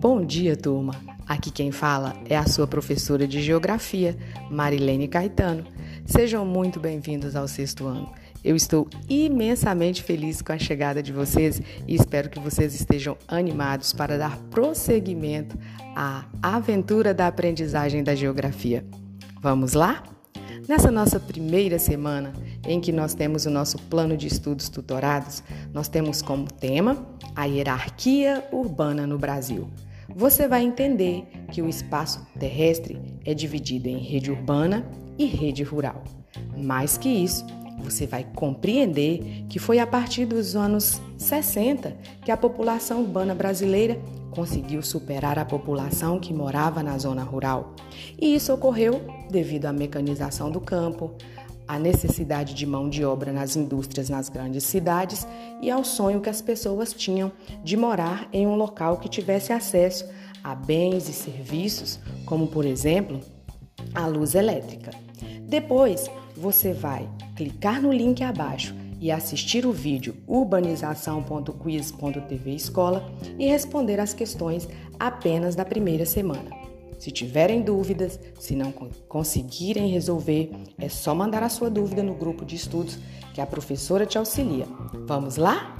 Bom dia, turma! Aqui quem fala é a sua professora de Geografia, Marilene Caetano. Sejam muito bem-vindos ao sexto ano. Eu estou imensamente feliz com a chegada de vocês e espero que vocês estejam animados para dar prosseguimento à aventura da aprendizagem da geografia. Vamos lá? Nessa nossa primeira semana, em que nós temos o nosso plano de estudos tutorados, nós temos como tema a hierarquia urbana no Brasil você vai entender que o espaço terrestre é dividido em rede urbana e rede rural. Mais que isso, você vai compreender que foi a partir dos anos 60 que a população urbana brasileira conseguiu superar a população que morava na zona rural. E isso ocorreu devido à mecanização do campo, à necessidade de mão de obra nas indústrias nas grandes cidades e ao sonho que as pessoas tinham de morar em um local que tivesse acesso a bens e serviços, como por exemplo a luz elétrica. Depois, você vai clicar no link abaixo e assistir o vídeo urbanização.quiz.tv escola e responder as questões apenas da primeira semana. Se tiverem dúvidas, se não conseguirem resolver, é só mandar a sua dúvida no grupo de estudos que a professora te auxilia. Vamos lá?